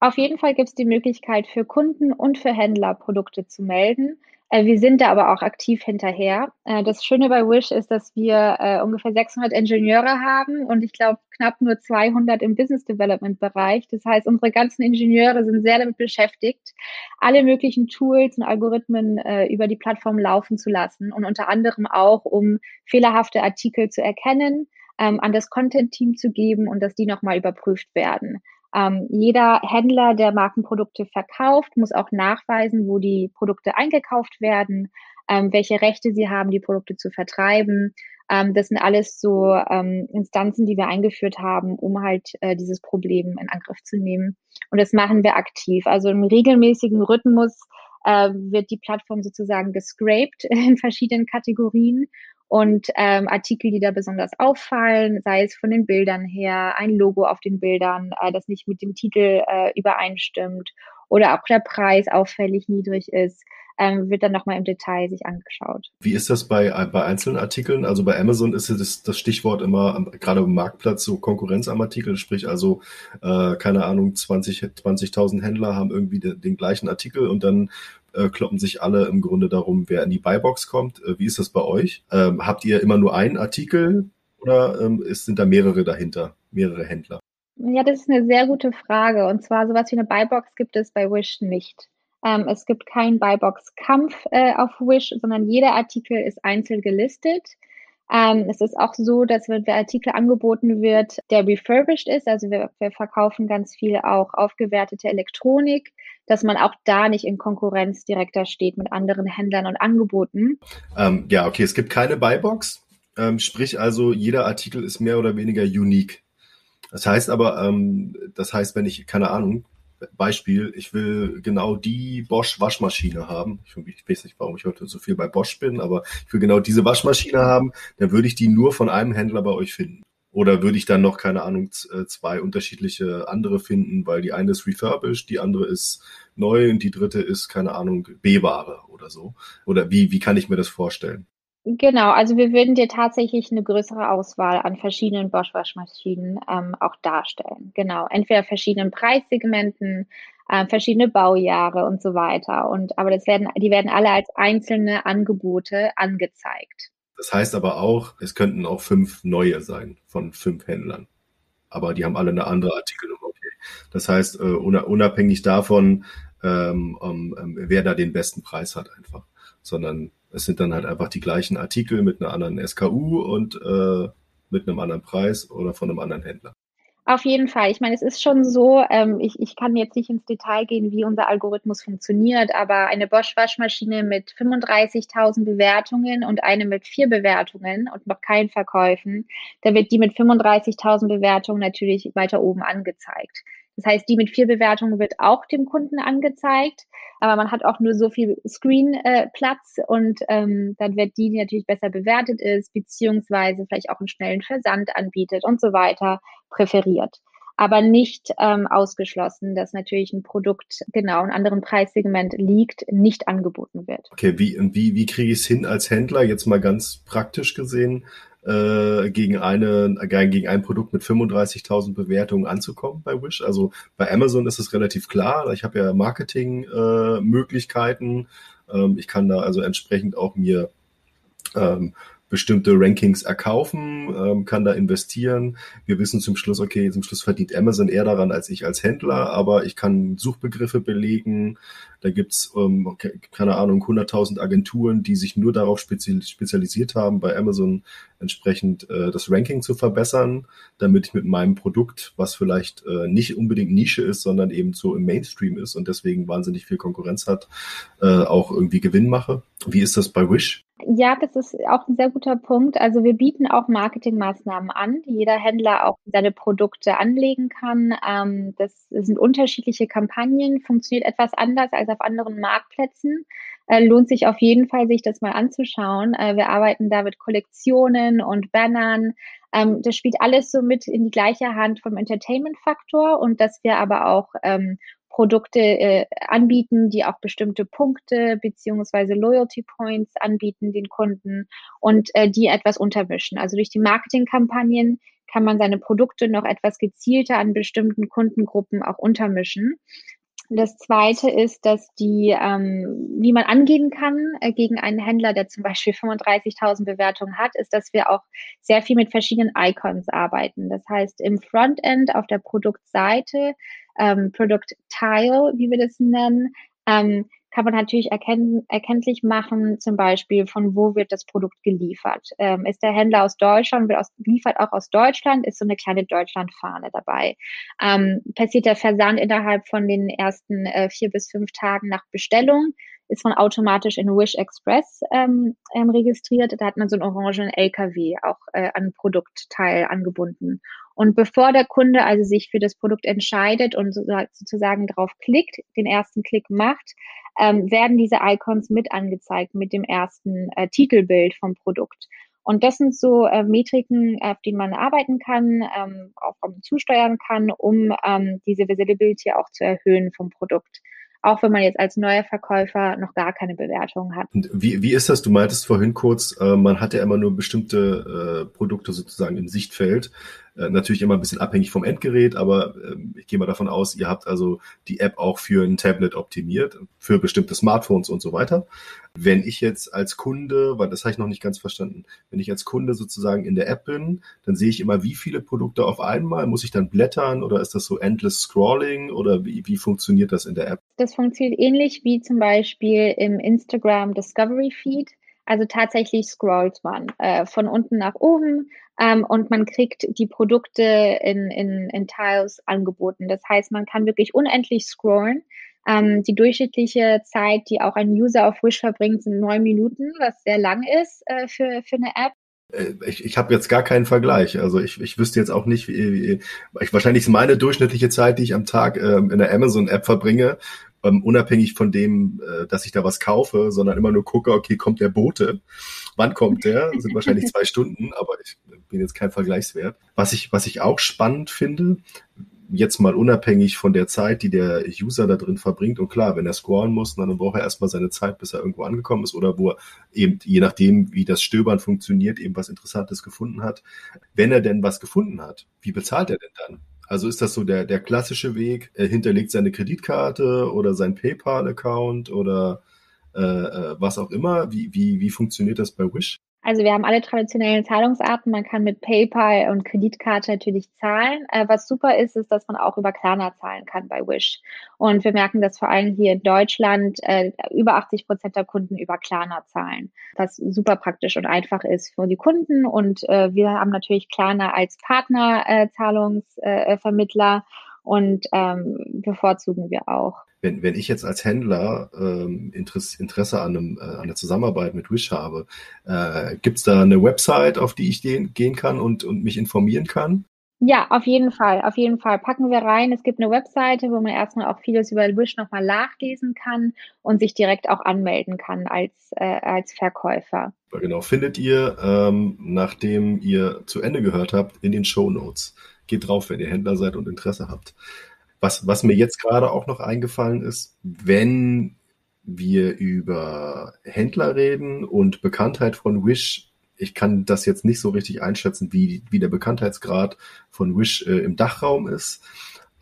Auf jeden Fall gibt es die Möglichkeit für Kunden und für Händler Produkte zu melden. Äh, wir sind da aber auch aktiv hinterher. Äh, das Schöne bei Wish ist, dass wir äh, ungefähr 600 Ingenieure haben und ich glaube knapp nur 200 im Business Development Bereich. Das heißt, unsere ganzen Ingenieure sind sehr damit beschäftigt, alle möglichen Tools und Algorithmen über die Plattform laufen zu lassen und unter anderem auch, um fehlerhafte Artikel zu erkennen, ähm, an das Content-Team zu geben und dass die nochmal überprüft werden. Ähm, jeder Händler, der Markenprodukte verkauft, muss auch nachweisen, wo die Produkte eingekauft werden, ähm, welche Rechte sie haben, die Produkte zu vertreiben. Ähm, das sind alles so ähm, Instanzen, die wir eingeführt haben, um halt äh, dieses Problem in Angriff zu nehmen. Und das machen wir aktiv. Also im regelmäßigen Rhythmus äh, wird die Plattform sozusagen gescraped in verschiedenen Kategorien und ähm, Artikel, die da besonders auffallen, sei es von den Bildern her, ein Logo auf den Bildern, äh, das nicht mit dem Titel äh, übereinstimmt oder auch der Preis auffällig niedrig ist, ähm, wird dann nochmal im Detail sich angeschaut. Wie ist das bei, bei einzelnen Artikeln? Also bei Amazon ist das, das Stichwort immer, gerade im Marktplatz, so Konkurrenz am Artikel, sprich also, äh, keine Ahnung, 20, 20.000 Händler haben irgendwie den, den gleichen Artikel und dann äh, kloppen sich alle im Grunde darum, wer in die Buybox kommt. Äh, wie ist das bei euch? Ähm, habt ihr immer nur einen Artikel oder ähm, ist, sind da mehrere dahinter, mehrere Händler? Ja, das ist eine sehr gute Frage. Und zwar sowas wie eine Buybox gibt es bei Wish nicht. Ähm, es gibt keinen Buybox-Kampf äh, auf Wish, sondern jeder Artikel ist einzeln gelistet. Ähm, es ist auch so, dass wenn der Artikel angeboten wird, der refurbished ist, also wir, wir verkaufen ganz viel auch aufgewertete Elektronik, dass man auch da nicht in Konkurrenz direkter steht mit anderen Händlern und Angeboten. Ähm, ja, okay, es gibt keine Buybox, ähm, sprich also jeder Artikel ist mehr oder weniger unique. Das heißt aber, ähm, das heißt, wenn ich, keine Ahnung, Beispiel, ich will genau die Bosch Waschmaschine haben. Ich, ich, weiß nicht, warum ich heute so viel bei Bosch bin, aber ich will genau diese Waschmaschine haben, dann würde ich die nur von einem Händler bei euch finden. Oder würde ich dann noch, keine Ahnung, äh, zwei unterschiedliche andere finden, weil die eine ist refurbished, die andere ist neu und die dritte ist, keine Ahnung, B-Ware oder so. Oder wie, wie kann ich mir das vorstellen? Genau, also wir würden dir tatsächlich eine größere Auswahl an verschiedenen Bosch-Waschmaschinen ähm, auch darstellen. Genau, entweder verschiedenen Preissegmenten, äh, verschiedene Baujahre und so weiter. Und aber das werden, die werden alle als einzelne Angebote angezeigt. Das heißt aber auch, es könnten auch fünf neue sein von fünf Händlern. Aber die haben alle eine andere Artikelnummer. Okay. Das heißt, äh, unabhängig davon, ähm, ähm, wer da den besten Preis hat einfach. Sondern es sind dann halt einfach die gleichen Artikel mit einer anderen SKU und äh, mit einem anderen Preis oder von einem anderen Händler. Auf jeden Fall. Ich meine, es ist schon so, ähm, ich, ich kann jetzt nicht ins Detail gehen, wie unser Algorithmus funktioniert, aber eine Bosch-Waschmaschine mit 35.000 Bewertungen und eine mit vier Bewertungen und noch keinen Verkäufen, da wird die mit 35.000 Bewertungen natürlich weiter oben angezeigt. Das heißt, die mit vier Bewertungen wird auch dem Kunden angezeigt, aber man hat auch nur so viel Screen-Platz äh, und ähm, dann wird die, die natürlich besser bewertet ist, beziehungsweise vielleicht auch einen schnellen Versand anbietet und so weiter, präferiert. Aber nicht ähm, ausgeschlossen, dass natürlich ein Produkt genau in anderen Preissegment liegt, nicht angeboten wird. Okay, wie, wie, wie kriege ich es hin als Händler, jetzt mal ganz praktisch gesehen, äh, gegen eine gegen ein Produkt mit 35.000 Bewertungen anzukommen bei Wish. Also bei Amazon ist es relativ klar. Ich habe ja Marketing-Möglichkeiten. Äh, ähm, ich kann da also entsprechend auch mir ähm, bestimmte Rankings erkaufen, ähm, kann da investieren. Wir wissen zum Schluss, okay, zum Schluss verdient Amazon eher daran als ich als Händler, aber ich kann Suchbegriffe belegen. Da gibt's ähm, keine Ahnung, 100.000 Agenturen, die sich nur darauf spezialisiert haben, bei Amazon entsprechend äh, das Ranking zu verbessern, damit ich mit meinem Produkt, was vielleicht äh, nicht unbedingt Nische ist, sondern eben so im Mainstream ist und deswegen wahnsinnig viel Konkurrenz hat, äh, auch irgendwie Gewinn mache. Wie ist das bei Wish? Ja, das ist auch ein sehr guter Punkt. Also wir bieten auch Marketingmaßnahmen an, die jeder Händler auch seine Produkte anlegen kann. Ähm, das sind unterschiedliche Kampagnen, funktioniert etwas anders als auf anderen Marktplätzen. Äh, lohnt sich auf jeden Fall, sich das mal anzuschauen. Äh, wir arbeiten da mit Kollektionen und Bannern. Ähm, das spielt alles so mit in die gleiche Hand vom Entertainment-Faktor und dass wir aber auch ähm, Produkte äh, anbieten, die auch bestimmte Punkte beziehungsweise Loyalty Points anbieten den Kunden und äh, die etwas untermischen. Also durch die Marketingkampagnen kann man seine Produkte noch etwas gezielter an bestimmten Kundengruppen auch untermischen. Das zweite ist, dass die, ähm, wie man angehen kann äh, gegen einen Händler, der zum Beispiel 35.000 Bewertungen hat, ist, dass wir auch sehr viel mit verschiedenen Icons arbeiten. Das heißt, im Frontend auf der Produktseite ähm, Product Tile, wie wir das nennen, ähm, kann man natürlich erkennen, erkenntlich machen, zum Beispiel von wo wird das Produkt geliefert. Ähm, ist der Händler aus Deutschland, wird aus, liefert auch aus Deutschland, ist so eine kleine Deutschlandfahne dabei. Ähm, passiert der Versand innerhalb von den ersten äh, vier bis fünf Tagen nach Bestellung, ist man automatisch in Wish Express ähm, ähm, registriert. Da hat man so einen orangen LKW auch äh, an Produktteil angebunden. Und bevor der Kunde also sich für das Produkt entscheidet und sozusagen drauf klickt, den ersten Klick macht, ähm, werden diese Icons mit angezeigt mit dem ersten äh, Titelbild vom Produkt. Und das sind so äh, Metriken, auf denen man arbeiten kann, ähm, auch zusteuern kann, um ähm, diese Visibility auch zu erhöhen vom Produkt auch wenn man jetzt als neuer Verkäufer noch gar keine Bewertung hat. Und wie, wie ist das? Du meintest vorhin kurz, äh, man hat ja immer nur bestimmte äh, Produkte sozusagen im Sichtfeld. Äh, natürlich immer ein bisschen abhängig vom Endgerät, aber äh, ich gehe mal davon aus, ihr habt also die App auch für ein Tablet optimiert, für bestimmte Smartphones und so weiter. Wenn ich jetzt als Kunde, weil das habe ich noch nicht ganz verstanden, wenn ich als Kunde sozusagen in der App bin, dann sehe ich immer, wie viele Produkte auf einmal. Muss ich dann blättern oder ist das so endless Scrolling oder wie, wie funktioniert das in der App? Das funktioniert ähnlich wie zum Beispiel im Instagram Discovery Feed. Also tatsächlich scrollt man äh, von unten nach oben ähm, und man kriegt die Produkte in, in, in Tiles angeboten. Das heißt, man kann wirklich unendlich scrollen. Ähm, die durchschnittliche Zeit, die auch ein User auf Wish verbringt, sind neun Minuten, was sehr lang ist äh, für, für eine App. Äh, ich, ich habe jetzt gar keinen Vergleich. Also ich, ich wüsste jetzt auch nicht, wie, wie ich, wahrscheinlich ist meine durchschnittliche Zeit, die ich am Tag ähm, in der Amazon-App verbringe, ähm, unabhängig von dem, äh, dass ich da was kaufe, sondern immer nur gucke, okay, kommt der Bote? Wann kommt der? Das sind wahrscheinlich zwei Stunden, aber ich bin jetzt kein Vergleichswert. Was ich, was ich auch spannend finde, jetzt mal unabhängig von der Zeit, die der User da drin verbringt. Und klar, wenn er scrollen muss, dann braucht er erstmal seine Zeit, bis er irgendwo angekommen ist oder wo er eben, je nachdem, wie das Stöbern funktioniert, eben was Interessantes gefunden hat. Wenn er denn was gefunden hat, wie bezahlt er denn dann? Also ist das so der, der klassische Weg? Er hinterlegt seine Kreditkarte oder sein PayPal-Account oder äh, äh was auch immer. Wie, wie, wie funktioniert das bei Wish? Also wir haben alle traditionellen Zahlungsarten. Man kann mit PayPal und Kreditkarte natürlich zahlen. Äh, was super ist, ist, dass man auch über Klarna zahlen kann bei Wish. Und wir merken, dass vor allem hier in Deutschland äh, über 80 Prozent der Kunden über Klarna zahlen, was super praktisch und einfach ist für die Kunden. Und äh, wir haben natürlich Klarna als Partner Zahlungsvermittler und ähm, bevorzugen wir auch wenn, wenn ich jetzt als Händler ähm, Interesse, Interesse an, einem, äh, an der Zusammenarbeit mit Wish habe, äh, gibt es da eine Website, auf die ich den, gehen kann und, und mich informieren kann? Ja, auf jeden Fall, auf jeden Fall. Packen wir rein. Es gibt eine Webseite, wo man erstmal auch vieles über Wish nochmal nachlesen kann und sich direkt auch anmelden kann als, äh, als Verkäufer. Genau, findet ihr, ähm, nachdem ihr zu Ende gehört habt, in den Show Notes. Geht drauf, wenn ihr Händler seid und Interesse habt. Was, was mir jetzt gerade auch noch eingefallen ist, wenn wir über Händler reden und Bekanntheit von Wish, ich kann das jetzt nicht so richtig einschätzen, wie, wie der Bekanntheitsgrad von Wish äh, im Dachraum ist.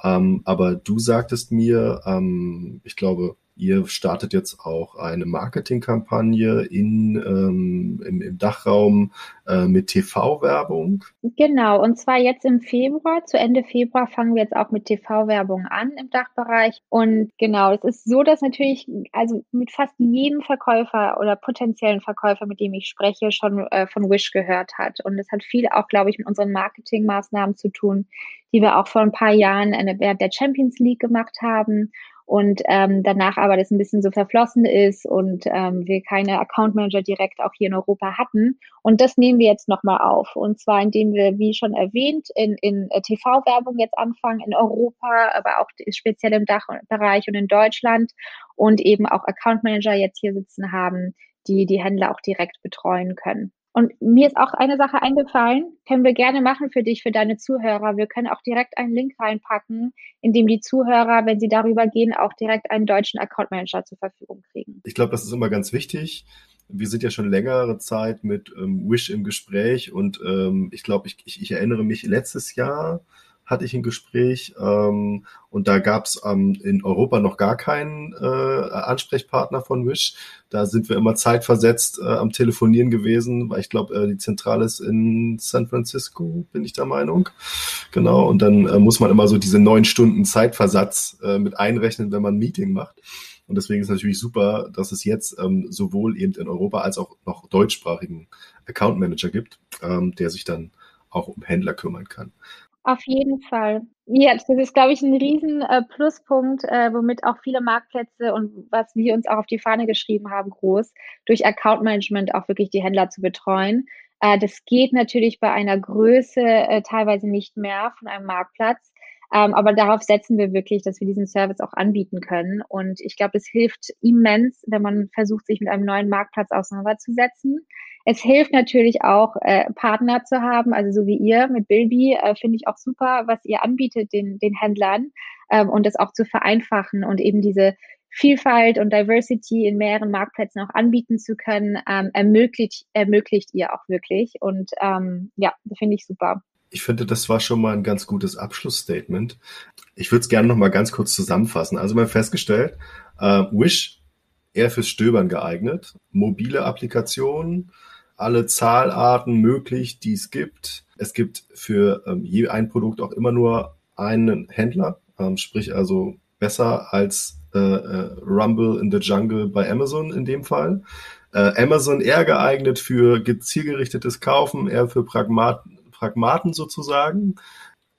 Ähm, aber du sagtest mir, ähm, ich glaube, Ihr startet jetzt auch eine Marketingkampagne in, ähm, im, im Dachraum äh, mit TV-Werbung. Genau, und zwar jetzt im Februar. Zu Ende Februar fangen wir jetzt auch mit TV-Werbung an im Dachbereich. Und genau, es ist so, dass natürlich, also mit fast jedem Verkäufer oder potenziellen Verkäufer, mit dem ich spreche, schon äh, von Wish gehört hat. Und es hat viel auch, glaube ich, mit unseren Marketingmaßnahmen zu tun, die wir auch vor ein paar Jahren während der Champions League gemacht haben und ähm, danach aber das ein bisschen so verflossen ist und ähm, wir keine Account Manager direkt auch hier in Europa hatten. Und das nehmen wir jetzt nochmal auf. Und zwar indem wir, wie schon erwähnt, in, in äh, TV-Werbung jetzt anfangen, in Europa, aber auch speziell im Dachbereich und in Deutschland und eben auch Account Manager jetzt hier sitzen haben, die die Händler auch direkt betreuen können. Und mir ist auch eine Sache eingefallen, können wir gerne machen für dich, für deine Zuhörer. Wir können auch direkt einen Link reinpacken, in dem die Zuhörer, wenn sie darüber gehen, auch direkt einen deutschen Account Manager zur Verfügung kriegen. Ich glaube, das ist immer ganz wichtig. Wir sind ja schon längere Zeit mit ähm, Wish im Gespräch und ähm, ich glaube, ich, ich, ich erinnere mich letztes Jahr hatte ich ein Gespräch ähm, und da gab es ähm, in Europa noch gar keinen äh, Ansprechpartner von Wish. Da sind wir immer zeitversetzt äh, am Telefonieren gewesen, weil ich glaube, äh, die Zentrale ist in San Francisco, bin ich der Meinung. Genau, und dann äh, muss man immer so diese neun Stunden Zeitversatz äh, mit einrechnen, wenn man ein Meeting macht. Und deswegen ist es natürlich super, dass es jetzt ähm, sowohl eben in Europa als auch noch deutschsprachigen Account Manager gibt, ähm, der sich dann auch um Händler kümmern kann. Auf jeden Fall. Ja, das ist, glaube ich, ein riesen äh, Pluspunkt, äh, womit auch viele Marktplätze und was wir uns auch auf die Fahne geschrieben haben, groß, durch Account Management auch wirklich die Händler zu betreuen. Äh, das geht natürlich bei einer Größe äh, teilweise nicht mehr von einem Marktplatz. Ähm, aber darauf setzen wir wirklich, dass wir diesen Service auch anbieten können. Und ich glaube, es hilft immens, wenn man versucht, sich mit einem neuen Marktplatz auseinanderzusetzen. Es hilft natürlich auch, äh, Partner zu haben, also so wie ihr mit Bilby, äh, finde ich auch super, was ihr anbietet den, den Händlern ähm, und das auch zu vereinfachen und eben diese Vielfalt und Diversity in mehreren Marktplätzen auch anbieten zu können, ähm, ermöglicht, ermöglicht ihr auch wirklich. Und ähm, ja, finde ich super. Ich finde, das war schon mal ein ganz gutes Abschlussstatement. Ich würde es gerne noch mal ganz kurz zusammenfassen. Also wir haben festgestellt, äh, Wish eher fürs Stöbern geeignet, mobile Applikationen, alle Zahlarten möglich, die es gibt. Es gibt für ähm, je ein Produkt auch immer nur einen Händler, ähm, sprich also besser als äh, äh, Rumble in the Jungle bei Amazon in dem Fall. Äh, Amazon eher geeignet für zielgerichtetes Kaufen, eher für Pragmat Pragmaten sozusagen.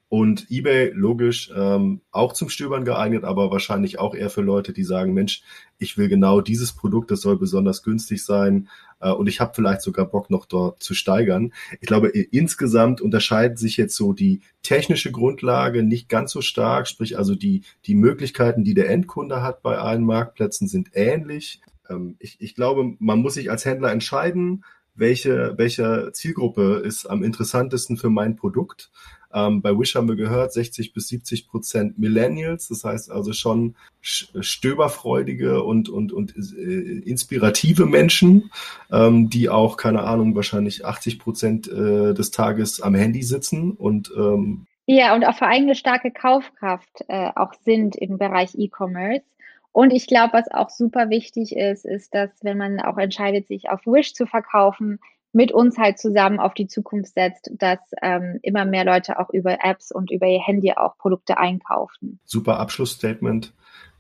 Und eBay, logisch, ähm, auch zum Stöbern geeignet, aber wahrscheinlich auch eher für Leute, die sagen, Mensch, ich will genau dieses Produkt, das soll besonders günstig sein äh, und ich habe vielleicht sogar Bock noch dort zu steigern. Ich glaube, insgesamt unterscheidet sich jetzt so die technische Grundlage nicht ganz so stark, sprich also die, die Möglichkeiten, die der Endkunde hat bei allen Marktplätzen sind ähnlich. Ähm, ich, ich glaube, man muss sich als Händler entscheiden, welche, welche Zielgruppe ist am interessantesten für mein Produkt. Ähm, bei Wish haben wir gehört, 60 bis 70 Prozent Millennials, das heißt also schon stöberfreudige und, und, und äh, inspirative Menschen, ähm, die auch, keine Ahnung, wahrscheinlich 80 Prozent äh, des Tages am Handy sitzen und ähm, ja, und auch allem eine starke Kaufkraft äh, auch sind im Bereich E-Commerce. Und ich glaube, was auch super wichtig ist, ist, dass wenn man auch entscheidet, sich auf Wish zu verkaufen, mit uns halt zusammen auf die Zukunft setzt, dass ähm, immer mehr Leute auch über Apps und über ihr Handy auch Produkte einkaufen. Super Abschlussstatement.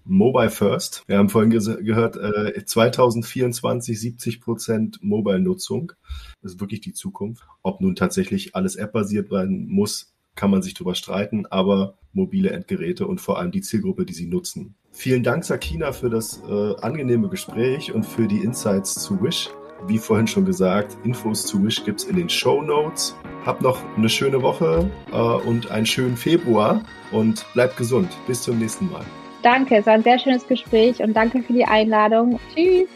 Mobile First. Wir haben vorhin ge gehört, äh, 2024 70 Prozent Mobile-Nutzung. Das ist wirklich die Zukunft. Ob nun tatsächlich alles App-basiert sein muss, kann man sich drüber streiten, aber mobile Endgeräte und vor allem die Zielgruppe, die sie nutzen. Vielen Dank, Sakina, für das äh, angenehme Gespräch und für die Insights zu Wish. Wie vorhin schon gesagt, Infos zu Wish gibt's in den Show Notes. Habt noch eine schöne Woche äh, und einen schönen Februar und bleibt gesund. Bis zum nächsten Mal. Danke, es war ein sehr schönes Gespräch und danke für die Einladung. Tschüss.